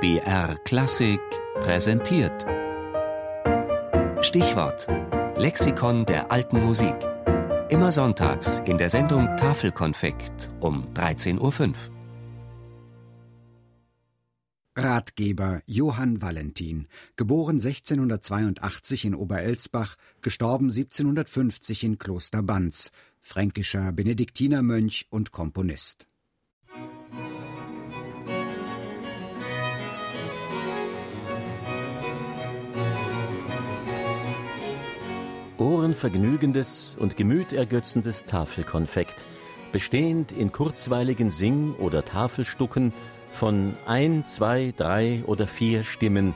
BR Klassik präsentiert. Stichwort: Lexikon der alten Musik. Immer sonntags in der Sendung Tafelkonfekt um 13.05 Uhr. Ratgeber Johann Valentin, geboren 1682 in Oberelsbach, gestorben 1750 in Kloster Banz, fränkischer Benediktinermönch und Komponist. Ohrenvergnügendes und gemütergötzendes Tafelkonfekt, bestehend in kurzweiligen Sing- oder Tafelstucken von ein, zwei, drei oder vier Stimmen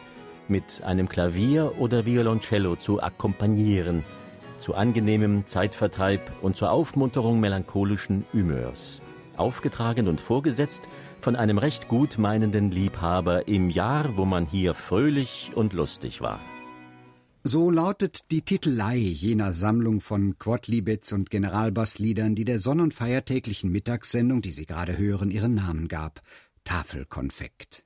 mit einem Klavier oder Violoncello zu akkompagnieren, zu angenehmem Zeitvertreib und zur Aufmunterung melancholischen Humeurs. Aufgetragen und vorgesetzt von einem recht gut meinenden Liebhaber im Jahr, wo man hier fröhlich und lustig war. So lautet die Titelei jener Sammlung von Quodlibets und Generalbassliedern, die der sonn- und feiertäglichen Mittagssendung, die Sie gerade hören, ihren Namen gab: Tafelkonfekt.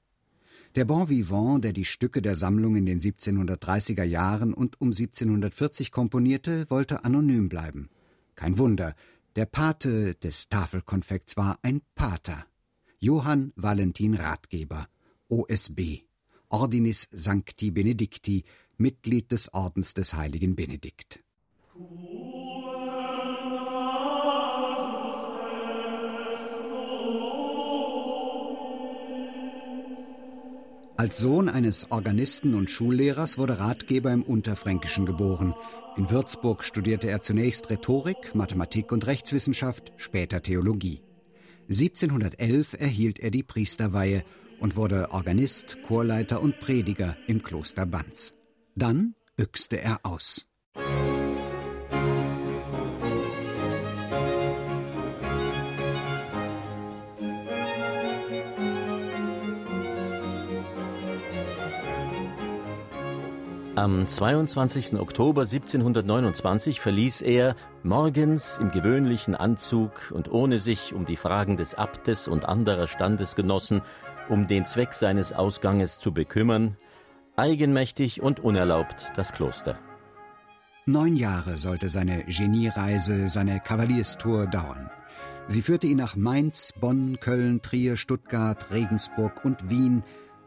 Der Bon Vivant, der die Stücke der Sammlung in den 1730er Jahren und um 1740 komponierte, wollte anonym bleiben. Kein Wunder, der Pate des Tafelkonfekts war ein Pater. Johann Valentin Ratgeber, OSB, Ordinis Sancti Benedicti, Mitglied des Ordens des heiligen Benedikt. Als Sohn eines Organisten und Schullehrers wurde Ratgeber im Unterfränkischen geboren. In Würzburg studierte er zunächst Rhetorik, Mathematik und Rechtswissenschaft, später Theologie. 1711 erhielt er die Priesterweihe und wurde Organist, Chorleiter und Prediger im Kloster Banz. Dann büchste er aus. Am 22. Oktober 1729 verließ er morgens im gewöhnlichen Anzug und ohne sich um die Fragen des Abtes und anderer Standesgenossen um den Zweck seines Ausganges zu bekümmern, eigenmächtig und unerlaubt das Kloster. Neun Jahre sollte seine Geniereise, seine Kavalierstour dauern. Sie führte ihn nach Mainz, Bonn, Köln, Trier, Stuttgart, Regensburg und Wien,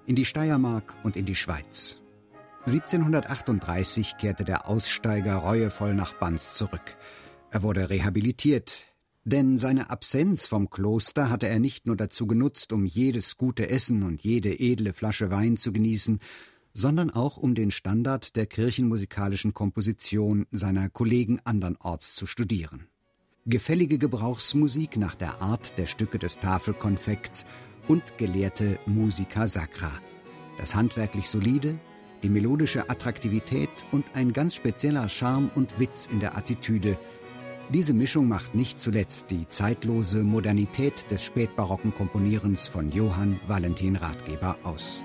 in die Steiermark und in die Schweiz. 1738 kehrte der Aussteiger reuevoll nach Banz zurück. Er wurde rehabilitiert, denn seine Absenz vom Kloster hatte er nicht nur dazu genutzt, um jedes gute Essen und jede edle Flasche Wein zu genießen, sondern auch um den Standard der kirchenmusikalischen Komposition seiner Kollegen andernorts zu studieren. Gefällige Gebrauchsmusik nach der Art der Stücke des Tafelkonfekts und gelehrte Musica Sacra. Das handwerklich solide, die melodische Attraktivität und ein ganz spezieller Charme und Witz in der Attitüde. Diese Mischung macht nicht zuletzt die zeitlose Modernität des spätbarocken Komponierens von Johann Valentin Ratgeber aus.